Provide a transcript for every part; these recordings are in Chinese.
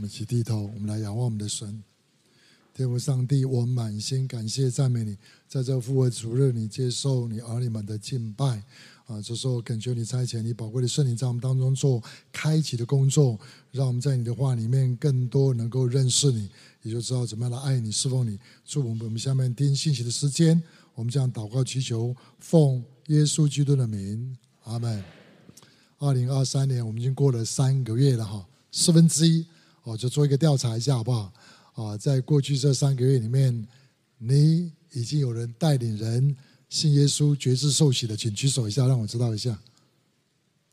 我们一起低头，我们来仰望我们的神。天父上帝，我满心感谢赞美你，在这复活主日，你接受你儿女们的敬拜啊！这时候恳求你差遣你宝贵的圣灵在我们当中做开启的工作，让我们在你的话里面更多能够认识你，也就知道怎么样来爱你、侍奉你。祝我们我们下面听信息的时间，我们将祷告祈求，奉耶稣基督的名，阿门。二零二三年我们已经过了三个月了哈，四分之一。哦，就做一个调查一下，好不好？啊，在过去这三个月里面，你已经有人带领人信耶稣、决志受洗的，请举手一下，让我知道一下。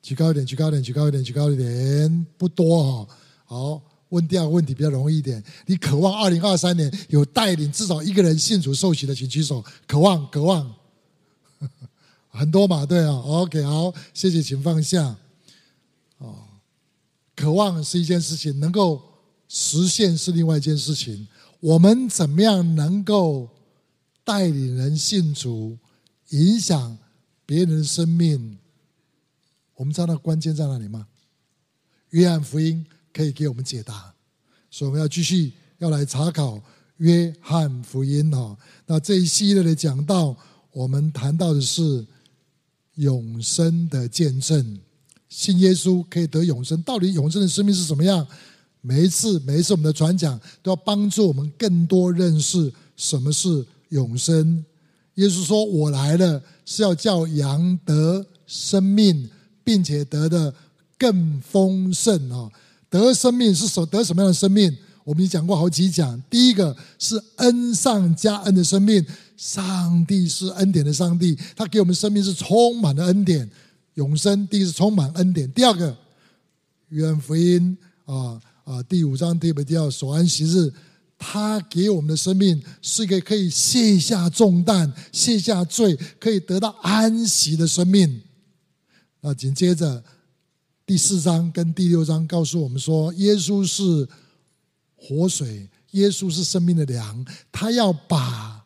举高一点，举高一点，举高一点，举高一点，不多哈。好，问第二个问题比较容易一点。你渴望二零二三年有带领至少一个人信主受洗的，请举手。渴望，渴望，很多嘛，对啊。OK，好，谢谢，请放下。哦。渴望是一件事情，能够实现是另外一件事情。我们怎么样能够带领人信主，影响别人的生命？我们知道关键在哪里吗？约翰福音可以给我们解答，所以我们要继续要来查考约翰福音哈。那这一系列的讲道，我们谈到的是永生的见证。信耶稣可以得永生，到底永生的生命是怎么样？每一次，每一次我们的传讲都要帮助我们更多认识什么是永生。耶稣说：“我来了是要叫羊得生命，并且得的更丰盛啊！得生命是什得什么样的生命？我们已经讲过好几讲。第一个是恩上加恩的生命，上帝是恩典的上帝，他给我们生命是充满了恩典。”永生，第一是充满恩典。第二个，约翰福音啊啊，第五章第五节，守安息日，他给我们的生命是一个可以卸下重担、卸下罪、可以得到安息的生命。那紧接着第四章跟第六章告诉我们说，耶稣是活水，耶稣是生命的粮，他要把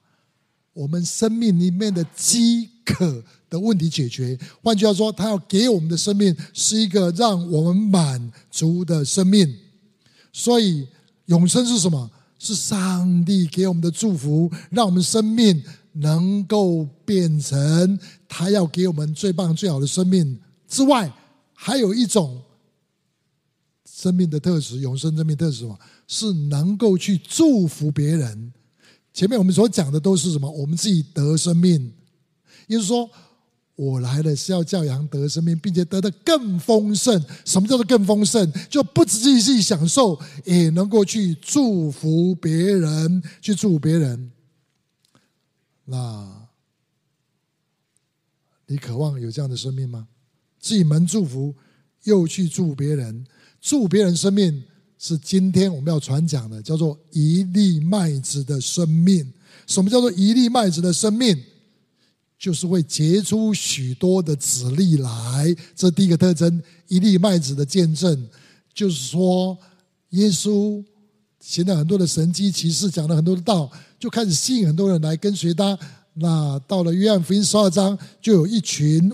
我们生命里面的饥渴的问题解决，换句话说，他要给我们的生命是一个让我们满足的生命。所以，永生是什么？是上帝给我们的祝福，让我们生命能够变成他要给我们最棒、最好的生命之外，还有一种生命的特质，永生生命特质是什么？是能够去祝福别人。前面我们所讲的都是什么？我们自己得生命，也就是说。我来了是要叫羊得生命，并且得的更丰盛。什么叫做更丰盛？就不只是自己享受，也能够去祝福别人，去祝别人。那，你渴望有这样的生命吗？自己蒙祝福，又去祝别人，祝别人生命，是今天我们要传讲的，叫做一粒麦子的生命。什么叫做一粒麦子的生命？就是会结出许多的子粒来，这第一个特征。一粒麦子的见证，就是说，耶稣行了很多的神迹奇事，讲了很多的道，就开始吸引很多人来跟随他。那到了约翰福音十二章，就有一群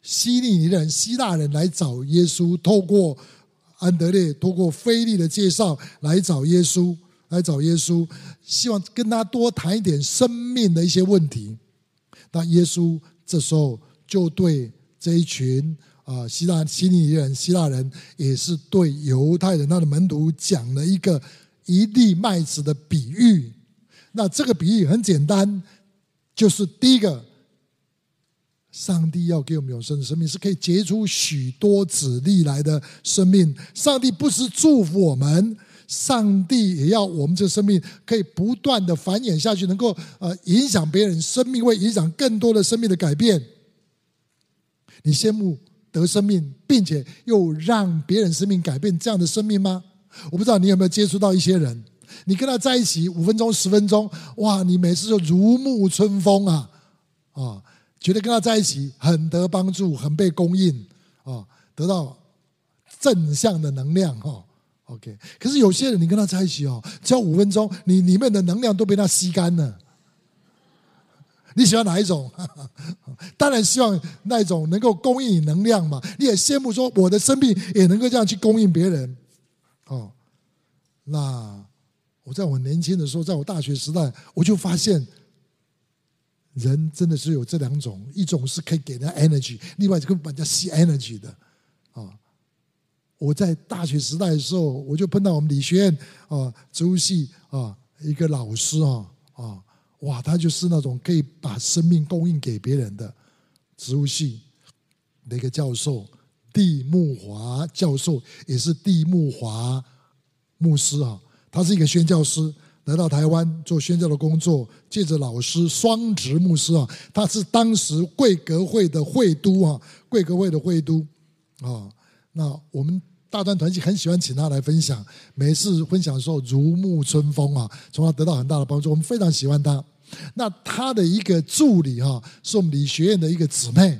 希利尼人、希腊人来找耶稣，透过安德烈、透过腓力的介绍来找耶稣，来找耶稣，希望跟他多谈一点生命的一些问题。那耶稣这时候就对这一群啊希腊希利人、希腊人，也是对犹太人他的门徒讲了一个一粒麦子的比喻。那这个比喻很简单，就是第一个，上帝要给我们永生的生命，是可以结出许多子粒来的生命。上帝不是祝福我们。上帝也要我们这生命可以不断的繁衍下去，能够呃影响别人生命，会影响更多的生命的改变。你羡慕得生命，并且又让别人生命改变这样的生命吗？我不知道你有没有接触到一些人，你跟他在一起五分钟、十分钟，哇，你每次就如沐春风啊啊，觉得跟他在一起很得帮助，很被供应啊，得到正向的能量哈。OK，可是有些人，你跟他在一起哦，只要五分钟，你里面的能量都被他吸干了。你喜欢哪一种？当然希望那一种能够供应你能量嘛。你也羡慕说，我的生命也能够这样去供应别人。哦，那我在我年轻的时候，在我大学时代，我就发现，人真的是有这两种，一种是可以给人 energy，另外一个把人家吸 energy 的啊。我在大学时代的时候，我就碰到我们理学院啊植物系啊一个老师啊啊，哇，他就是那种可以把生命供应给别人的植物系的一个教授，蒂木华教授，也是蒂木华牧师啊，他是一个宣教师，来到台湾做宣教的工作，借着老师双职牧师啊，他是当时贵格会的会督啊，贵格会的会督啊，那我们。大专团契很喜欢请他来分享，每次分享的时候如沐春风啊，从他得到很大的帮助，我们非常喜欢他。那他的一个助理哈，是我们理学院的一个姊妹，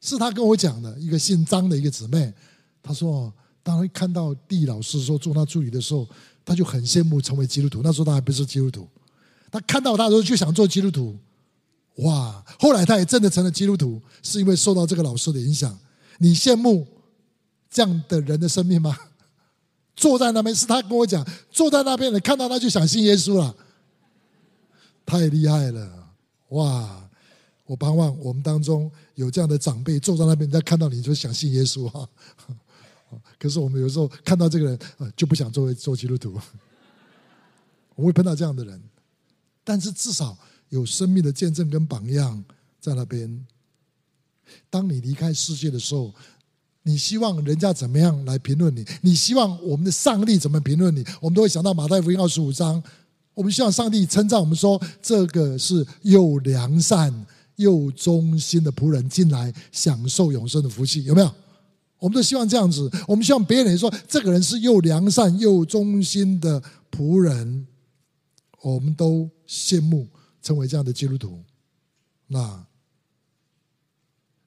是他跟我讲的一个姓张的一个姊妹。他说，当他看到蒂老师说做他助理的时候，他就很羡慕成为基督徒。那时候他还不是基督徒，他看到他的时候就想做基督徒。哇！后来他也真的成了基督徒，是因为受到这个老师的影响。你羡慕？这样的人的生命吗？坐在那边是他跟我讲，坐在那边的看到他就想信耶稣了，太厉害了！哇！我盼望我们当中有这样的长辈坐在那边，再看到你就想信耶稣哈。可是我们有时候看到这个人，就不想作为做基督徒。我会碰到这样的人，但是至少有生命的见证跟榜样在那边。当你离开世界的时候。你希望人家怎么样来评论你？你希望我们的上帝怎么评论你？我们都会想到马太福音二十五章，我们希望上帝称赞我们说，这个是又良善又忠心的仆人，进来享受永生的福气，有没有？我们都希望这样子，我们希望别人说，这个人是又良善又忠心的仆人，我们都羡慕成为这样的基督徒。那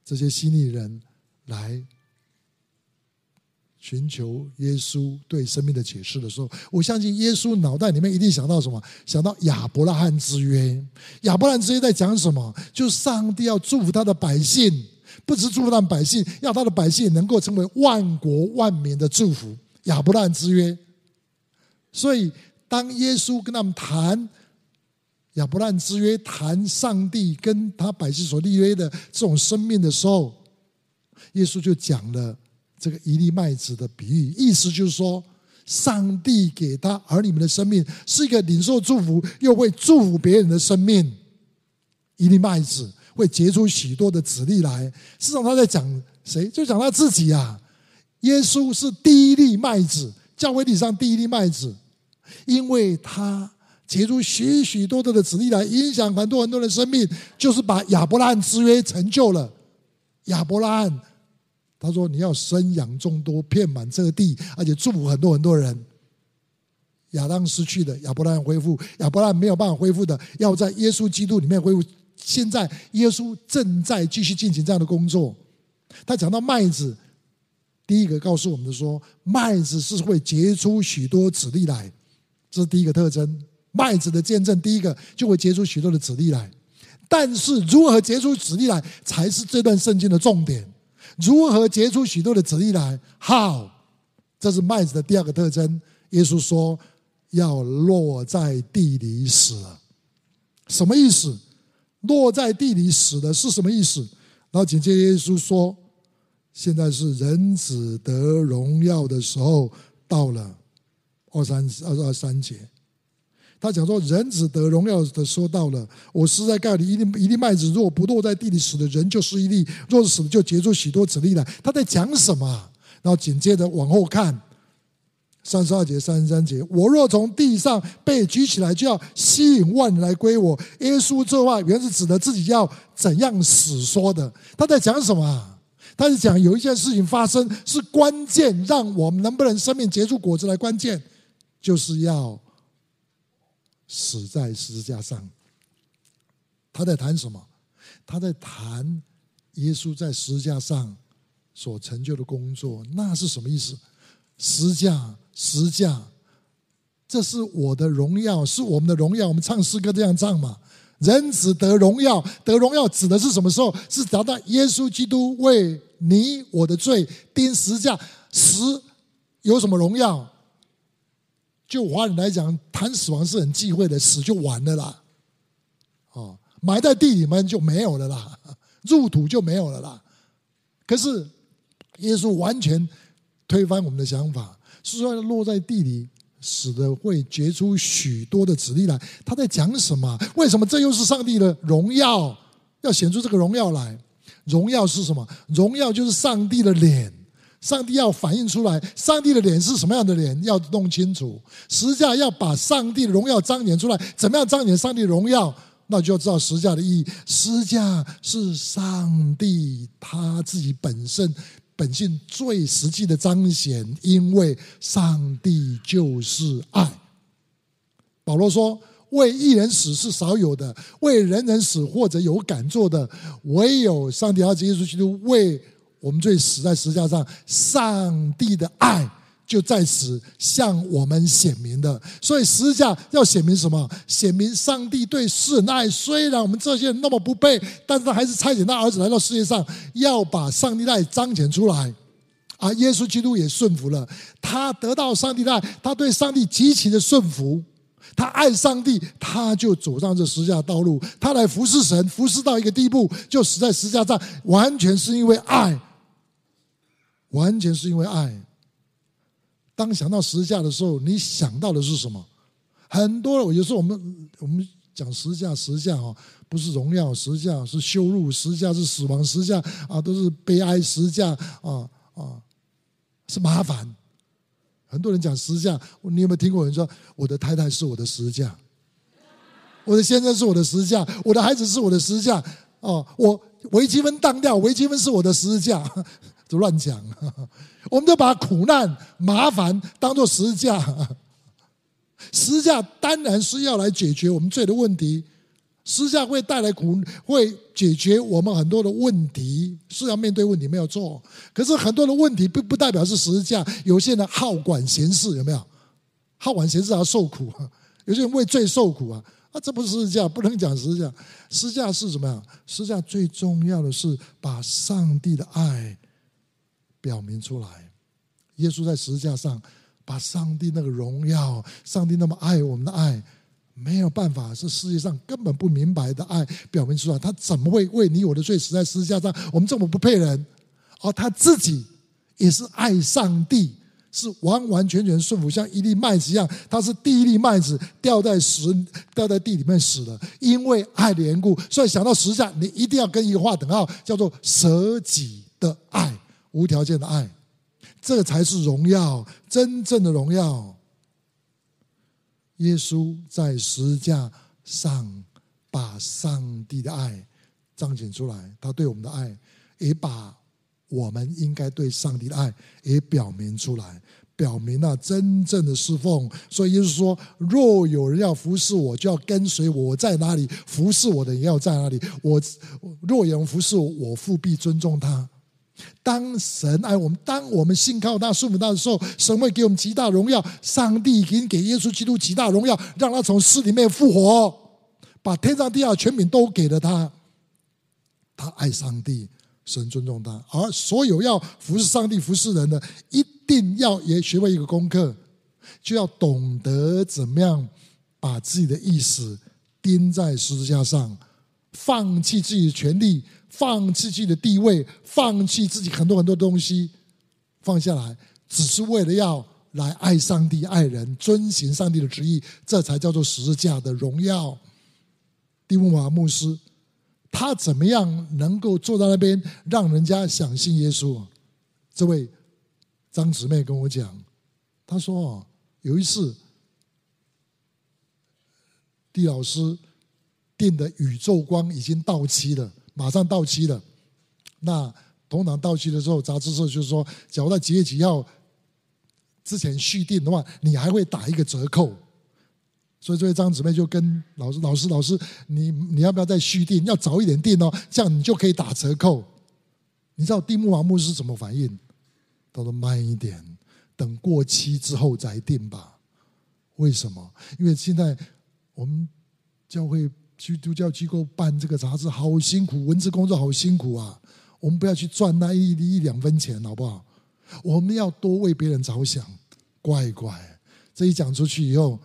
这些犀利人来。寻求耶稣对生命的解释的时候，我相信耶稣脑袋里面一定想到什么？想到亚伯拉罕之约。亚伯拉罕之约在讲什么？就是上帝要祝福他的百姓，不只祝福他的百姓，要他的百姓能够成为万国万民的祝福。亚伯拉罕之约。所以，当耶稣跟他们谈亚伯拉罕之约，谈上帝跟他百姓所立约的这种生命的时候，耶稣就讲了。这个一粒麦子的比喻，意思就是说，上帝给他儿女们的生命是一个领受祝福又会祝福别人的生命。一粒麦子会结出许多的子粒来。事实上，他在讲谁？就讲他自己啊。耶稣是第一粒麦子，教会历史上第一粒麦子，因为他结出许许多多的子粒来，影响很多很多的生命，就是把亚伯拉罕之约成就了。亚伯拉罕。他说：“你要生养众多，遍满这个地，而且祝福很多很多人。亚当失去的，亚伯拉罕恢复；亚伯拉罕没有办法恢复的，要在耶稣基督里面恢复。现在耶稣正在继续进行这样的工作。他讲到麦子，第一个告诉我们的说，麦子是会结出许多子粒来，这是第一个特征。麦子的见证，第一个就会结出许多的子粒来。但是如何结出子粒来，才是这段圣经的重点。”如何结出许多的子粒来？How？这是麦子的第二个特征。耶稣说要落在地里死了，什么意思？落在地里死的是什么意思？然后紧接着耶稣说，现在是人子得荣耀的时候到了。二三二二三节。他讲说，人子得荣耀的时候到了。我实在告诉你，一粒一粒麦子，若不落在地里死的人，就是一粒；若是死的，就结出许多子粒来。他在讲什么？然后紧接着往后看，三十二节、三十三节：我若从地上被举起来，就要吸引万人来归我。耶稣这话原是指的自己要怎样死说的。他在讲什么？他是讲有一件事情发生是关键，让我们能不能生命结出果子来，关键就是要。死在十字架上，他在谈什么？他在谈耶稣在十字架上所成就的工作，那是什么意思？十字架，十字架，这是我的荣耀，是我们的荣耀。我们唱诗歌这样唱嘛？人子得荣耀，得荣耀指的是什么时候？是达到耶稣基督为你我的罪钉十字架，死有什么荣耀？就华人来讲，谈死亡是很忌讳的，死就完了啦。哦，埋在地里面就没有了啦，入土就没有了啦。可是耶稣完全推翻我们的想法，是说落在地里死的会结出许多的子粒来。他在讲什么？为什么这又是上帝的荣耀？要显出这个荣耀来，荣耀是什么？荣耀就是上帝的脸。上帝要反映出来，上帝的脸是什么样的脸？要弄清楚。十字架要把上帝的荣耀彰显出来，怎么样彰显上帝的荣耀？那就要知道十字架的意义。十字架是上帝他自己本身本性最实际的彰显，因为上帝就是爱。保罗说：“为一人死是少有的，为人人死或者有敢做的，唯有上帝儿子耶稣基督为。”我们最死在十字架上，上帝的爱就在此向我们显明的。所以十字架要显明什么？显明上帝对世人的爱。虽然我们这些人那么不配，但是他还是差遣他儿子来到世界上，要把上帝的爱彰显出来。啊，耶稣基督也顺服了，他得到上帝的爱，他对上帝极其的顺服，他爱上帝，他就走上这十字架道路，他来服侍神，服侍到一个地步，就死在十字架上，完全是因为爱。完全是因为爱。当想到十字架的时候，你想到的是什么？很多有时候我们我们讲十字架，十字架哈，不是荣耀，十字架是羞辱，十字架是死亡，十字架啊都是悲哀，十字架啊啊是麻烦。很多人讲十字架，你有没有听过人说，我的太太是我的十字架，我的先生是我的十字架，我的孩子是我的十字架哦，我微积分当掉，微积分是我的十字架。就乱讲，我们就把苦难、麻烦当做十字架。十字架当然是要来解决我们罪的问题，十字架会带来苦，会解决我们很多的问题，是要面对问题没有错。可是很多的问题并不代表是十字架。有些人好管闲事，有没有？好管闲事要受苦，有些人为罪受苦啊！啊，这不是十字架，不能讲十字架。十字架是什么呀？十字架最重要的是把上帝的爱。表明出来，耶稣在十字架上把上帝那个荣耀，上帝那么爱我们的爱，没有办法，是世界上根本不明白的爱表明出来。他怎么会为你我的罪死在十字架上？我们这么不配人，而他自己也是爱上帝，是完完全全顺服，像一粒麦子一样。他是第一粒麦子掉在石掉在地里面死了，因为爱的缘故。所以想到十字架，你一定要跟一个划等号，叫做舍己的爱。无条件的爱，这才是荣耀，真正的荣耀。耶稣在十字架上把上帝的爱彰显出来，他对我们的爱，也把我们应该对上帝的爱也表明出来，表明了真正的侍奉。所以耶稣说：“若有人要服侍我，就要跟随我。在哪里，服侍我的人也要在哪里。我若有人服侍我，我父必尊重他。”当神爱我们，当我们信靠他、顺服他的时候，神会给我们极大荣耀。上帝已经给耶稣基督极大荣耀，让他从死里面复活，把天上地下权柄都给了他。他爱上帝，神尊重他。而所有要服侍上帝、服侍人的，一定要也学会一个功课，就要懂得怎么样把自己的意思钉在十字架上，放弃自己的权利。放弃自己的地位，放弃自己很多很多东西，放下来，只是为了要来爱上帝、爱人，遵行上帝的旨意，这才叫做十字架的荣耀。蒂姆马牧师，他怎么样能够坐在那边，让人家相信耶稣？这位张姊妹跟我讲，她说有一次，蒂老师订的宇宙光已经到期了。马上到期了，那通常到期的时候，杂志社就是说，假如在几月几号之前续订的话，你还会打一个折扣。所以这位张姊妹就跟老师、老师、老师，你你要不要再续订？要早一点订哦，这样你就可以打折扣。你知道蒂木王牧师怎么反应？他说慢一点，等过期之后再订吧。为什么？因为现在我们教会。基督教机构办这个杂志好辛苦，文字工作好辛苦啊！我们不要去赚那一一两分钱，好不好？我们要多为别人着想。乖乖，这一讲出去以后，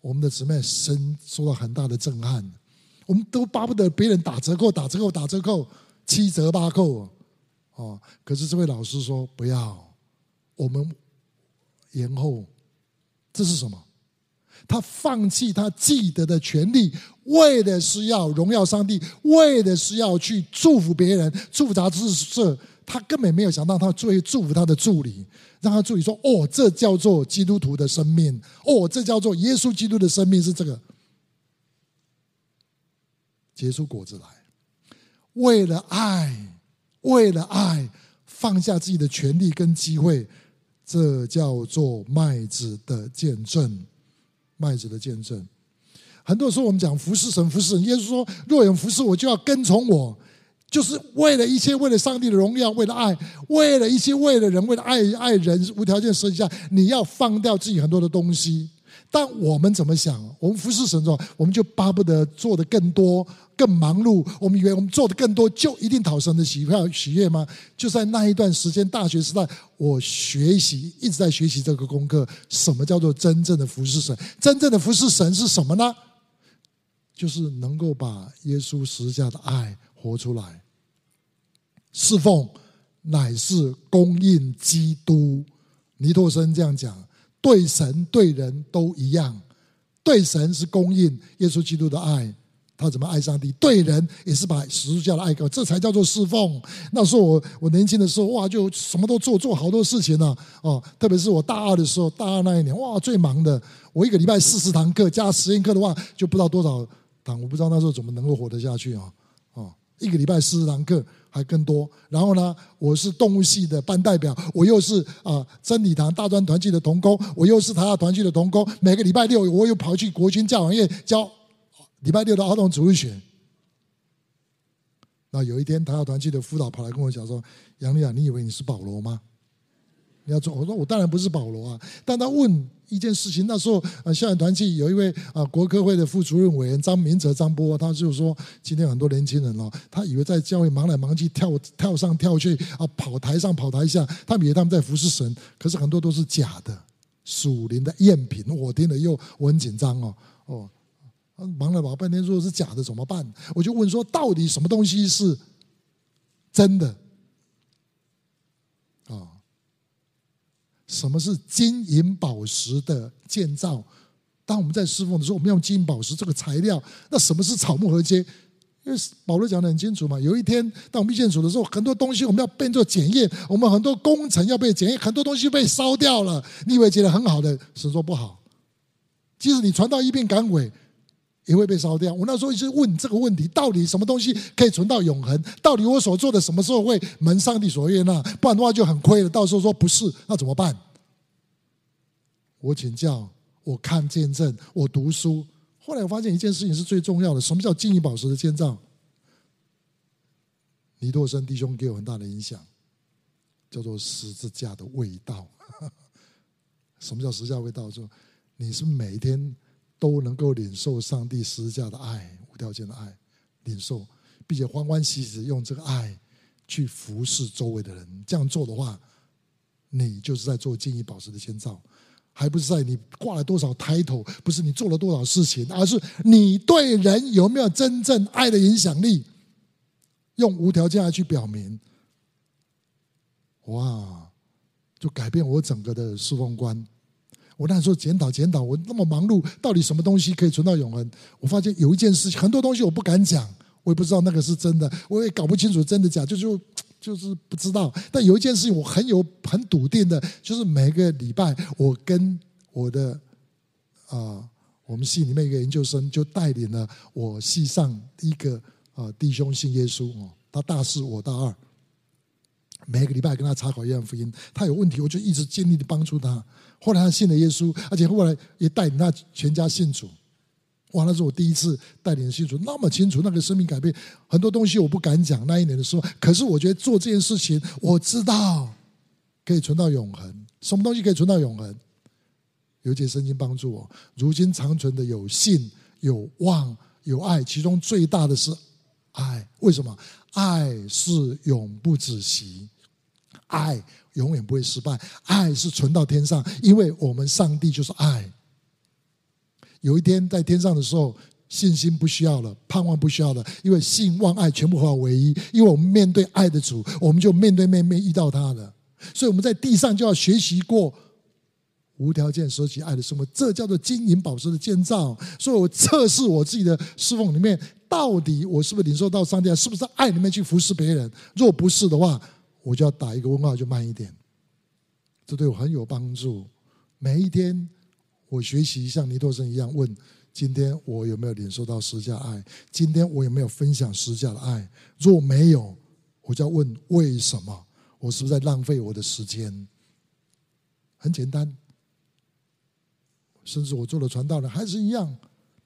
我们的姊妹深受到很大的震撼。我们都巴不得别人打折扣、打折扣、打折扣，七折八扣哦。可是这位老师说不要，我们延后。这是什么？他放弃他既得的权利，为的是要荣耀上帝，为的是要去祝福别人，祝福杂志社。他根本没有想到，他最祝福他的助理，让他助理说：“哦，这叫做基督徒的生命，哦，这叫做耶稣基督的生命是这个，结出果子来。为了爱，为了爱，放下自己的权利跟机会，这叫做麦子的见证。麦子的见证。很多时候我们讲服侍神，服侍神。耶稣说：若有服侍我，就要跟从我。”就是为了一切，为了上帝的荣耀，为了爱，为了一些，为了人，为了爱爱人，无条件舍己下，你要放掉自己很多的东西。但我们怎么想？我们服侍神的，我们就巴不得做的更多、更忙碌。我们以为我们做的更多，就一定讨神的喜悦喜悦吗？就在那一段时间，大学时代，我学习一直在学习这个功课。什么叫做真正的服侍神？真正的服侍神是什么呢？就是能够把耶稣十字架的爱活出来。侍奉乃是供应基督，尼托生这样讲，对神对人都一样。对神是供应耶稣基督的爱，他怎么爱上帝？对人也是把十字架的爱给，这才叫做侍奉。那时候我我年轻的时候，哇，就什么都做，做好多事情呢、啊。哦，特别是我大二的时候，大二那一年，哇，最忙的。我一个礼拜四十堂课加实验课的话，就不知道多少堂，我不知道那时候怎么能够活得下去啊。一个礼拜四十堂课。还更多，然后呢，我是动物系的班代表，我又是啊真理堂大专团契的同工，我又是台大团契的同工。每个礼拜六，我又跑去国军教养院教礼拜六的儿童主日学。那有一天，台大团契的辅导跑来跟我讲说：“杨丽啊，你以为你是保罗吗？”你要做，我说我当然不是保罗啊。但他问一件事情，那时候啊，校园团契有一位啊国科会的副主任委员张明哲张波，他就说，今天很多年轻人哦，他以为在教会忙来忙去，跳跳上跳去啊，跑台上跑台下，他以为他们在服侍神，可是很多都是假的，属灵的赝品。我听了又我很紧张哦哦，忙了老半天，如果是假的怎么办？我就问说，到底什么东西是真的？什么是金银宝石的建造？当我们在侍奉的时候，我们用金银宝石这个材料。那什么是草木合接？因为保罗讲得很清楚嘛。有一天，当我们遇见主的时候，很多东西我们要变做检验，我们很多工程要被检验，很多东西被烧掉了。你以为觉得很好的，神说不好。即使你传到一遍赶鬼，也会被烧掉。我那时候一直问这个问题：到底什么东西可以存到永恒？到底我所做的什么时候会蒙上帝所悦纳？不然的话就很亏了。到时候说不是，那怎么办？我请教，我看见证，我读书。后来我发现一件事情是最重要的：什么叫金银宝石的建造？尼多生弟兄给我很大的影响，叫做十字架的味道。什么叫十字架味道？说你是每一天都能够领受上帝十字架的爱，无条件的爱，领受，并且欢欢喜喜用这个爱去服侍周围的人。这样做的话，你就是在做金银宝石的建造。还不是在你挂了多少 title，不是你做了多少事情，而是你对人有没有真正爱的影响力，用无条件爱去表明，哇，就改变我整个的侍奉观。我那时候检讨检讨，我那么忙碌，到底什么东西可以存到永恒？我发现有一件事情，很多东西我不敢讲，我也不知道那个是真的，我也搞不清楚真的假，就就。就是不知道，但有一件事情我很有很笃定的，就是每个礼拜我跟我的啊、我们系里面一个研究生就带领了我系上一个啊、弟兄信耶稣哦，他大四我大二，每个礼拜跟他查考约翰福音，他有问题我就一直尽力的帮助他，后来他信了耶稣，而且后来也带领他全家信主。哇！那是我第一次带领信主，那么清楚，那个生命改变很多东西，我不敢讲。那一年的时候，可是我觉得做这件事情，我知道可以存到永恒。什么东西可以存到永恒？有一节圣经帮助我。如今长存的有信、有望、有爱，其中最大的是爱。为什么？爱是永不止息，爱永远不会失败，爱是存到天上，因为我们上帝就是爱。有一天在天上的时候，信心不需要了，盼望不需要了，因为信望爱全部化为一。因为我们面对爱的主，我们就面对面面遇到他了。所以我们在地上就要学习过无条件舍弃爱的生活，这叫做金银宝石的建造。所以我测试我自己的侍奉里面，到底我是不是领受到上帝，是不是爱里面去服侍别人？若不是的话，我就要打一个问号，就慢一点。这对我很有帮助。每一天，我学习像尼托生一样问：今天我有没有领受到十架爱？今天我有没有分享十架的爱？若没有，我就要问为什么？我是不是在浪费我的时间？很简单，甚至我做了传道人还是一样。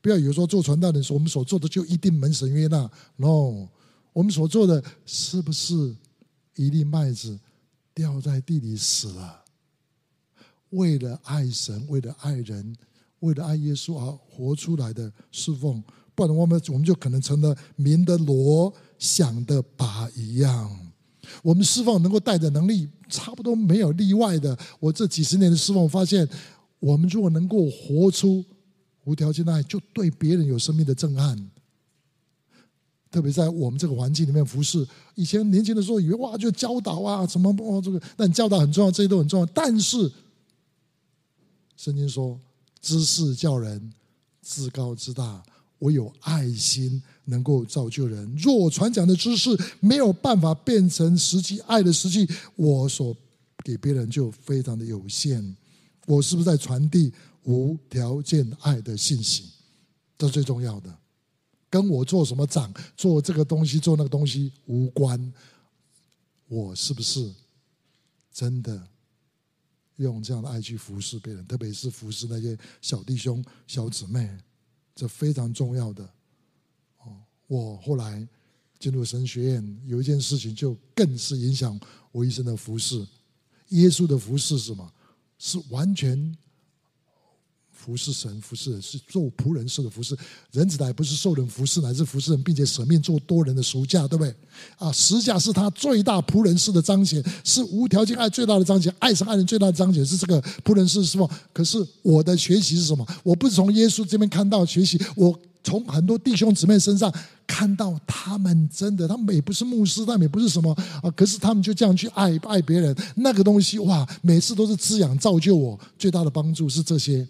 不要以为说做传道人，我们所做的就一定门神悦纳。No，我们所做的是不是？一粒麦子掉在地里死了，为了爱神，为了爱人，为了爱耶稣而活出来的侍奉，不然我们我们就可能成了鸣的罗，想的鈸一样。我们侍奉能够带的能力，差不多没有例外的。我这几十年的侍奉，发现我们如果能够活出无条件的爱，就对别人有生命的震撼。特别在我们这个环境里面服侍，以前年轻的时候以为哇，就教导啊，什么哦这个，但教导很重要，这些都很重要。但是圣经说，知识叫人自高自大，我有爱心能够造就人。若我传讲的知识没有办法变成实际爱的实际，我所给别人就非常的有限。我是不是在传递无条件爱的信息？这是最重要的。跟我做什么长，做这个东西，做那个东西无关。我是不是真的用这样的爱去服侍别人？特别是服侍那些小弟兄、小姊妹，这非常重要的。哦，我后来进入神学院，有一件事情就更是影响我一生的服侍。耶稣的服侍是什么？是完全。服侍神，服侍人是做仆人式的服侍。人子来不是受人服侍，乃是服侍人，并且舍命做多人的赎价，对不对？啊，十架是他最大仆人式的。彰显，是无条件爱最大的彰显，爱神爱人最大的彰显，是这个仆人式是吧？可是我的。学习是什么？我不是从耶稣这边看到学习，我从很多弟兄姊妹身上看到他们真的，他们也不是牧师，他们也不是什么啊，可是他们就这样去爱爱别人，那个东西哇，每次都是滋养造就我最大的帮助是这些。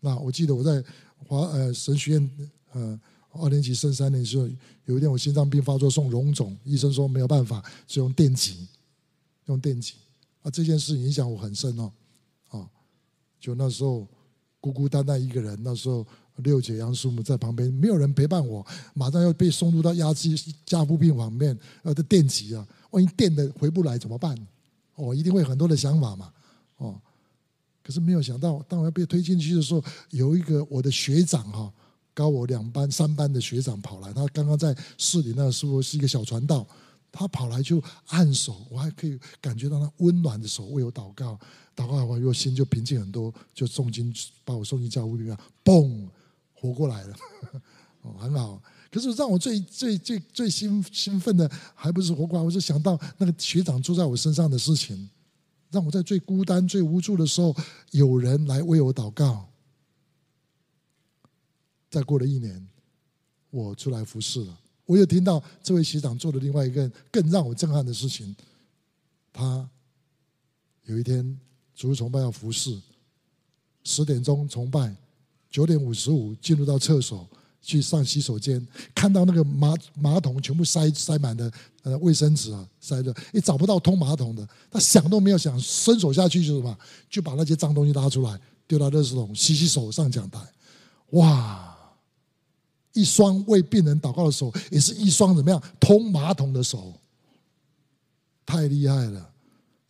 那我记得我在华呃神学院呃二年级升三年的时候，有一天我心脏病发作送荣总，医生说没有办法，就用电击，用电击啊，这件事影响我很深哦，啊，就那时候孤孤单单一个人，那时候六姐杨叔母在旁边，没有人陪伴我，马上要被送入到压制加护病房面，呃的电击啊，万一电的回不来怎么办？哦，一定会很多的想法嘛，哦。可是没有想到，当我要被推进去的时候，有一个我的学长哈，高我两班、三班的学长跑来，他刚刚在市里那个时候是一个小传道，他跑来就按手，我还可以感觉到他温暖的手为我祷告，祷告完我心就平静很多，就送进把我送进教会里面，嘣，活过来了，哦，很好。可是让我最最最最兴兴奋的，还不是活过来，我是想到那个学长住在我身上的事情。让我在最孤单、最无助的时候，有人来为我祷告。再过了一年，我出来服侍了。我又听到这位学长做了另外一个更让我震撼的事情。他有一天主日崇拜要服侍，十点钟崇拜，九点五十五进入到厕所。去上洗手间，看到那个马马桶全部塞塞满的呃卫生纸啊，塞的，也找不到通马桶的。他想都没有想，伸手下去就什么，就把那些脏东西拉出来，丢到垃圾桶，洗洗手上讲台。哇！一双为病人祷告的手，也是一双怎么样通马桶的手，太厉害了！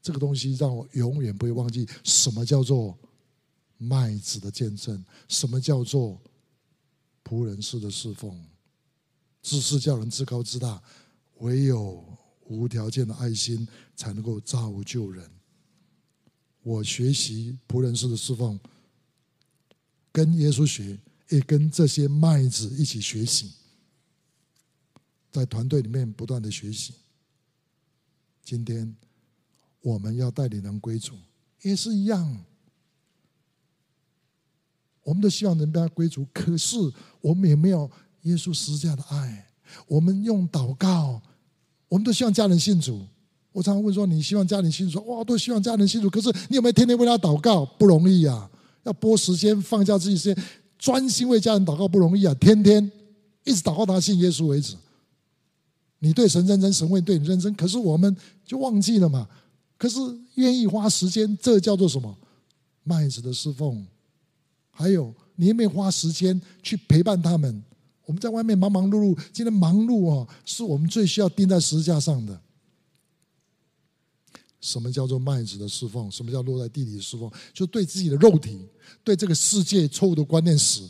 这个东西让我永远不会忘记，什么叫做麦子的见证，什么叫做。仆人式的侍奉，知识叫人自高自大，唯有无条件的爱心才能够造就人。我学习仆人式的侍奉，跟耶稣学，也跟这些麦子一起学习，在团队里面不断的学习。今天我们要带领人归主，也是一样。我们都希望人被他归主，可是我们也没有耶稣十字架的爱。我们用祷告，我们都希望家人信主。我常常问说：“你希望家人信主？”哇，都希望家人信主。可是你有没有天天为他祷告？不容易啊！要拨时间放下自己时间，专心为家人祷告不容易啊！天天一直祷告他信耶稣为止。你对神认真，神会对你认真。可是我们就忘记了嘛。可是愿意花时间，这叫做什么？麦子的侍奉。还有，你有没有花时间去陪伴他们？我们在外面忙忙碌碌，今天忙碌哦，是我们最需要钉在十字架上的。什么叫做麦子的侍奉？什么叫落在地里的侍奉？就对自己的肉体，对这个世界错误的观念死，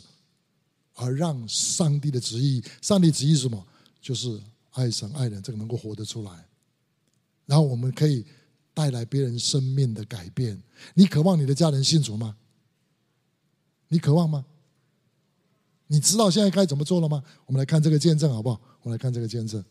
而让上帝的旨意。上帝旨意是什么？就是爱神爱人，这个能够活得出来。然后我们可以带来别人生命的改变。你渴望你的家人信主吗？你渴望吗？你知道现在该怎么做了吗？我们来看这个见证好不好？我们来看这个见证。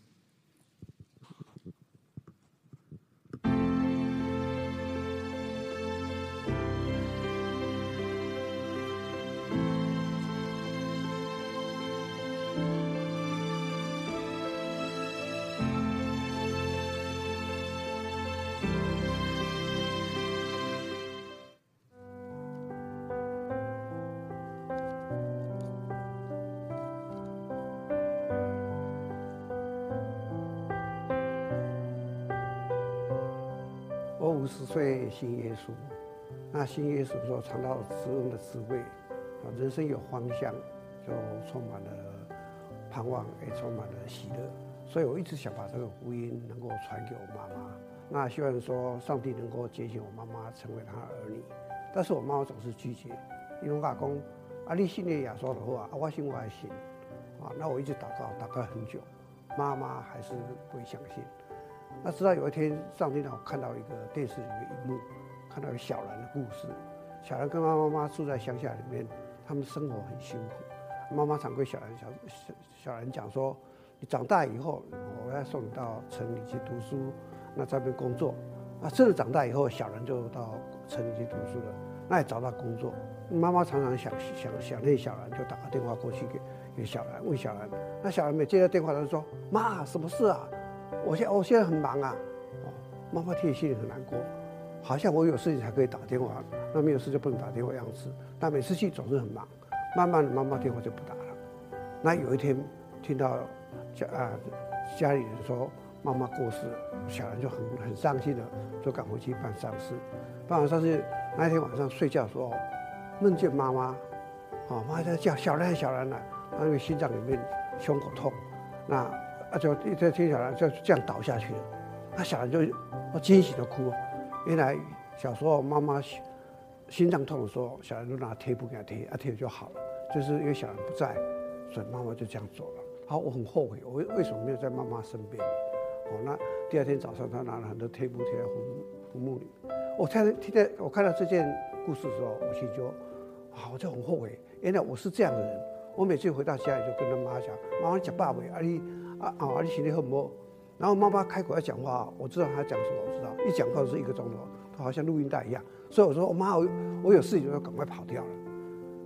岁信耶稣，那信耶稣说尝到滋润的滋味，啊，人生有方向，就充满了盼望，也充满了喜乐。所以我一直想把这个福音能够传给我妈妈。那希望说上帝能够拣选我妈妈成为他的儿女，但是我妈妈总是拒绝，因为我讲啊，你信耶稣的话，啊，我信我还信，啊，那我一直祷告，祷告很久，妈妈还是不会相信。那直到有一天，上帝让我看到一个电视里面一幕，看到一个小兰的故事。小兰跟妈妈妈住在乡下里面，他们生活很辛苦。妈妈常跟小兰小小小兰讲说：“你长大以后，我要送你到城里去读书，那在那边工作。”啊，真的长大以后，小兰就到城里去读书了，那也找到工作。妈妈常常想想想念小兰，就打个电话过去给给小兰问小兰。那小兰没接到电话，她就说：“妈，什么事啊？”我现我现在很忙啊，哦，妈妈听心里很难过，好像我有事情才可以打电话，那没有事就不能打电话样子。但每次去总是很忙，慢慢的妈妈电话就不打了。那有一天听到家啊家里人说妈妈过世了，小兰就很很伤心的，就赶回去办丧事。办完丧事那一天晚上睡觉的时候，梦见妈妈，哦，妈妈在叫小兰小兰了，她因为心脏里面胸口痛，那。啊，就一直听小兰就这样倒下去了，那小兰就惊喜的哭。原来小时候妈妈心脏痛的时候，小兰就拿贴布给她贴，啊贴就好了。就是因为小兰不在，所以妈妈就这样走了。好，我很后悔，我为什么没有在妈妈身边？哦，那第二天早上，他拿了很多贴布贴在坟坟墓里。我在听在我看到这件故事的时候，我心就啊，我就很后悔。原来我是这样的人。我每次回到家里就跟他妈讲，妈妈讲爸爸，啊你。啊啊！啊你心里很不？然后妈妈开口要讲话，我知道她讲什么，我知道一讲话是一个钟头，她好像录音带一样。所以我说，我妈，我我有事情要赶快跑掉了。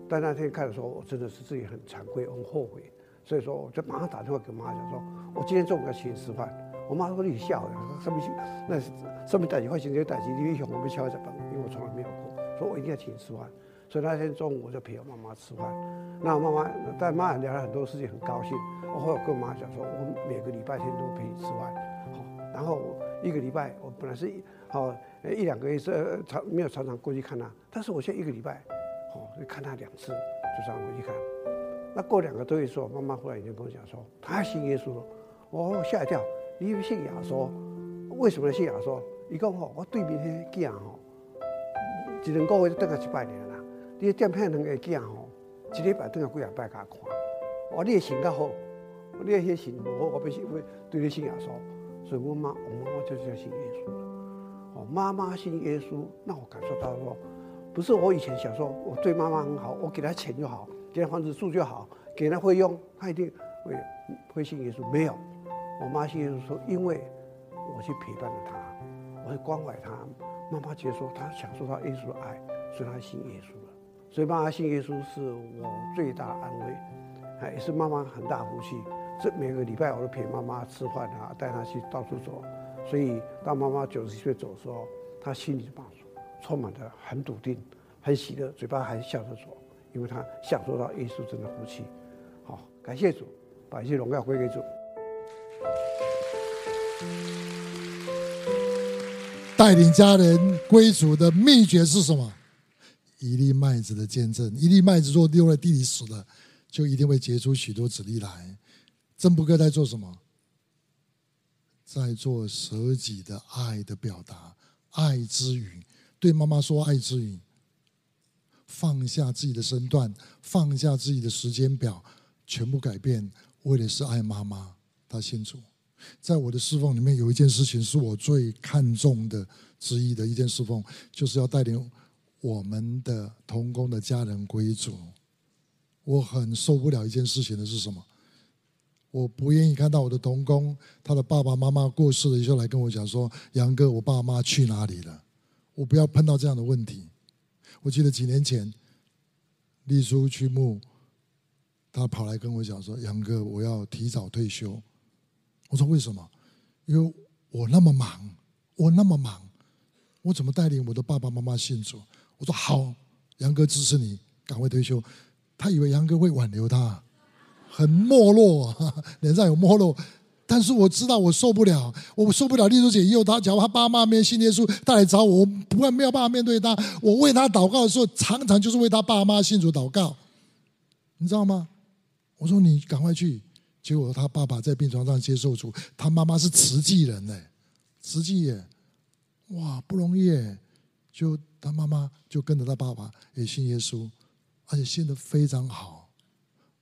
但那天看的时候，我真的是自己很惭愧，很后悔。所以说，我就马上打电话给妈讲说，我今天中午要请你吃饭。我妈说你笑呀，上面那上面带几块钱就带几，因为我没敲在本，因为我从来没有过，说我一定要请你吃饭。所以那天中午我就陪我妈妈吃饭。那我妈妈但妈妈聊了很多事情，很高兴。我后来跟我妈讲说，我每个礼拜天都陪你吃饭，好。然后我一个礼拜我本来是好一两个月是常没有常常过去看她，但是我现在一个礼拜好看她两次，就这样回去看。那过两个多月之后，妈妈忽然间跟我讲说，她信耶稣了。我吓一跳，你信耶稣？为什么信耶稣？伊讲吼，我对面那个囝吼，一两个月就等下一百年。你的店片两个囝吼，一礼拜等下几啊摆甲看。哦，你的心较好，你的些心不好，我必须会对你信耶稣。所以我妈，我妈妈就是要信耶稣的。哦，妈妈信耶稣，那我感受到说，不是我以前想说，我对妈妈很好，我给她钱就好，给她房子住就好，给她会用，她一定会会信耶稣。没有，我妈信耶稣说，因为我去陪伴了她，我会关怀她。妈妈觉得说他享受到耶稣的爱，所以她信耶稣了。所以妈妈信耶稣是我最大的安慰，也是妈妈很大福气。这每个礼拜我都陪妈妈吃饭啊，带她去到处走。所以当妈妈九十岁走的时候，她心里满足，充满着很笃定、很喜乐，嘴巴还笑着走，因为她享受到耶稣真的福气。好，感谢主，把一切荣耀归给主。带领家人归主的秘诀是什么？一粒麦子的见证。一粒麦子若丢在地里死了，就一定会结出许多子粒来。真不哥在做什么？在做舍己的爱的表达，爱之语，对妈妈说爱之语。放下自己的身段，放下自己的时间表，全部改变，为的是爱妈妈。他清楚。在我的侍奉里面，有一件事情是我最看重的之一的一件侍奉，就是要带领我们的同工的家人归主。我很受不了一件事情的是什么？我不愿意看到我的同工，他的爸爸妈妈过世了，就来跟我讲说：“杨哥，我爸妈去哪里了？”我不要碰到这样的问题。我记得几年前，丽珠去墓，他跑来跟我讲说：“杨哥，我要提早退休。”我说为什么？因为我那么忙，我那么忙，我怎么带领我的爸爸妈妈信主？我说好，杨哥支持你，赶快退休。他以为杨哥会挽留他，很没落，脸上有没落。但是我知道我受不了，我受不了。丽珠姐以后他假如他爸妈没信耶稣，他来找我，我不会没有办法面对他。我为他祷告的时候，常常就是为他爸妈信主祷告，你知道吗？我说你赶快去。结果他爸爸在病床上接受主，他妈妈是慈济人呢，慈济耶，哇，不容易耶。就他妈妈就跟着他爸爸也信耶稣，而且信的非常好，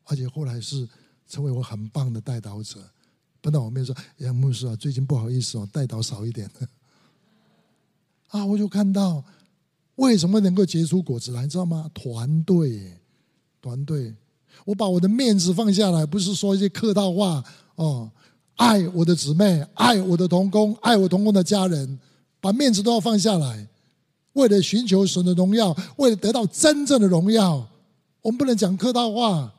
而且后来是成为我很棒的代导者。碰到我面说：“杨牧师啊，最近不好意思哦，代导少一点。”啊，我就看到为什么能够结出果子来，你知道吗？团队，团队。我把我的面子放下来，不是说一些客套话哦。爱我的姊妹，爱我的同工，爱我同工的家人，把面子都要放下来，为了寻求神的荣耀，为了得到真正的荣耀，我们不能讲客套话。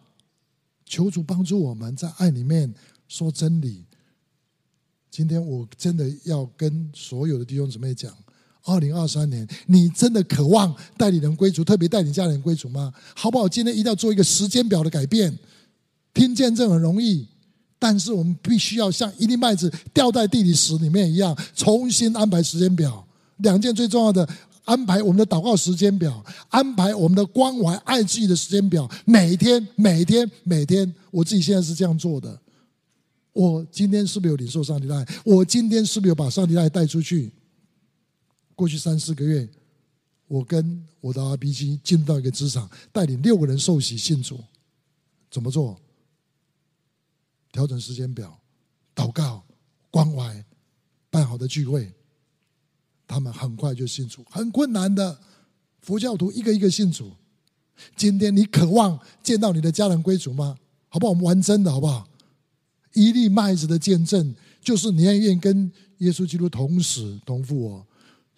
求主帮助我们在爱里面说真理。今天我真的要跟所有的弟兄姊妹讲。二零二三年，你真的渴望带领人归主，特别带领家人归主吗？好不好？今天一定要做一个时间表的改变。听见证很容易，但是我们必须要像一粒麦子掉在地里时里面一样，重新安排时间表。两件最重要的，安排我们的祷告时间表，安排我们的关怀爱自己的时间表。每天，每天，每天，我自己现在是这样做的。我今天是不是有领受上帝的爱？我今天是不是有把上帝的爱带出去？过去三四个月，我跟我的 RPG 进入到一个职场，带领六个人受洗信主。怎么做？调整时间表，祷告、关怀，办好的聚会，他们很快就信主。很困难的佛教徒一个一个信主。今天你渴望见到你的家人归主吗？好不好？我们玩真的好不好？一粒麦子的见证，就是你愿意跟耶稣基督同死同复活。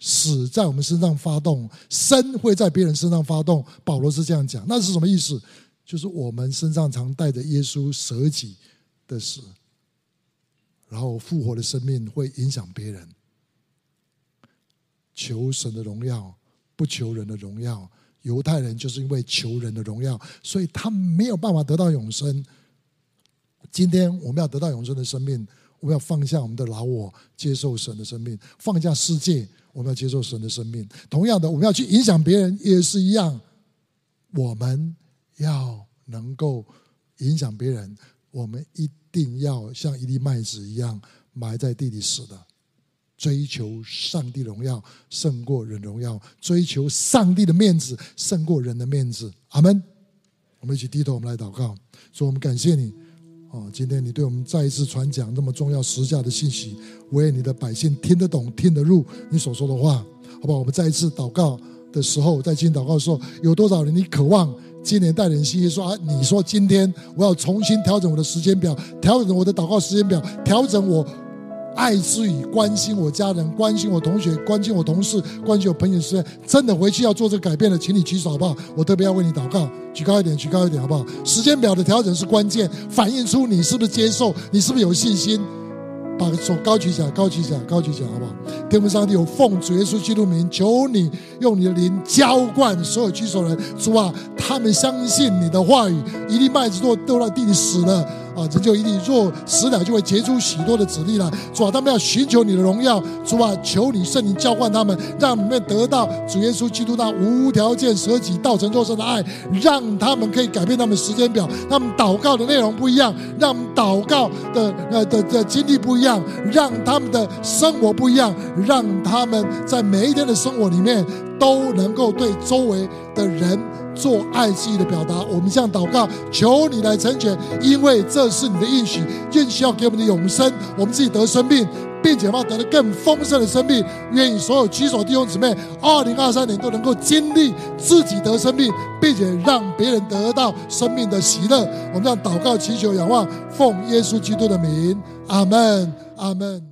死在我们身上发动，生会在别人身上发动。保罗是这样讲，那是什么意思？就是我们身上常带着耶稣舍己的死，然后复活的生命会影响别人。求神的荣耀，不求人的荣耀。犹太人就是因为求人的荣耀，所以他没有办法得到永生。今天我们要得到永生的生命，我们要放下我们的老我，接受神的生命，放下世界。我们要接受神的生命，同样的，我们要去影响别人也是一样。我们要能够影响别人，我们一定要像一粒麦子一样埋在地里死的，追求上帝荣耀胜过人荣耀，追求上帝的面子胜过人的面子。阿门。我们一起低头，我们来祷告，说我们感谢你。哦，今天你对我们再一次传讲那么重要十架的信息，为你的百姓听得懂、听得入你所说的话，好不好？我们再一次祷告的时候，在今天祷告的时候，有多少人你渴望今年带领信息说啊？你说今天我要重新调整我的时间表，调整我的祷告时间表，调整我爱之语，关心我家人，关心我同学，关心我同事，关心我朋友之间，真的回去要做这个改变的，请你举手好不好？我特别要为你祷告，举高一点，举高一点好不好？时间表的调整是关键，反映出你是不是接受，你是不是有信心。把手高举起来，高举起来，高举起来，好不好？天父上帝，有奉主耶稣基督名，求你用你的灵浇灌所有举手人，主啊，他们相信你的话语，一粒麦子若掉到地里死了。啊，这就一定若死了，就会结出许多的子粒来。主啊，他们要寻求你的荣耀。主啊，求你圣灵浇灌他们，让你们得到主耶稣基督那无条件舍己、道成肉身的爱，让他们可以改变他们时间表。他们祷告的内容不一样，让祷告的呃的的经历不一样，让他们的生活不一样，让他们在每一天的生活里面都能够对周围的人。做爱自己的表达，我们这样祷告，求你来成全，因为这是你的应许，愿需要给我们的永生，我们自己得生命，并且要得到更丰盛的生命。愿意所有举手弟兄姊妹，二零二三年都能够经历自己得生命，并且让别人得到生命的喜乐。我们这样祷告、祈求、仰望，奉耶稣基督的名，阿门，阿门。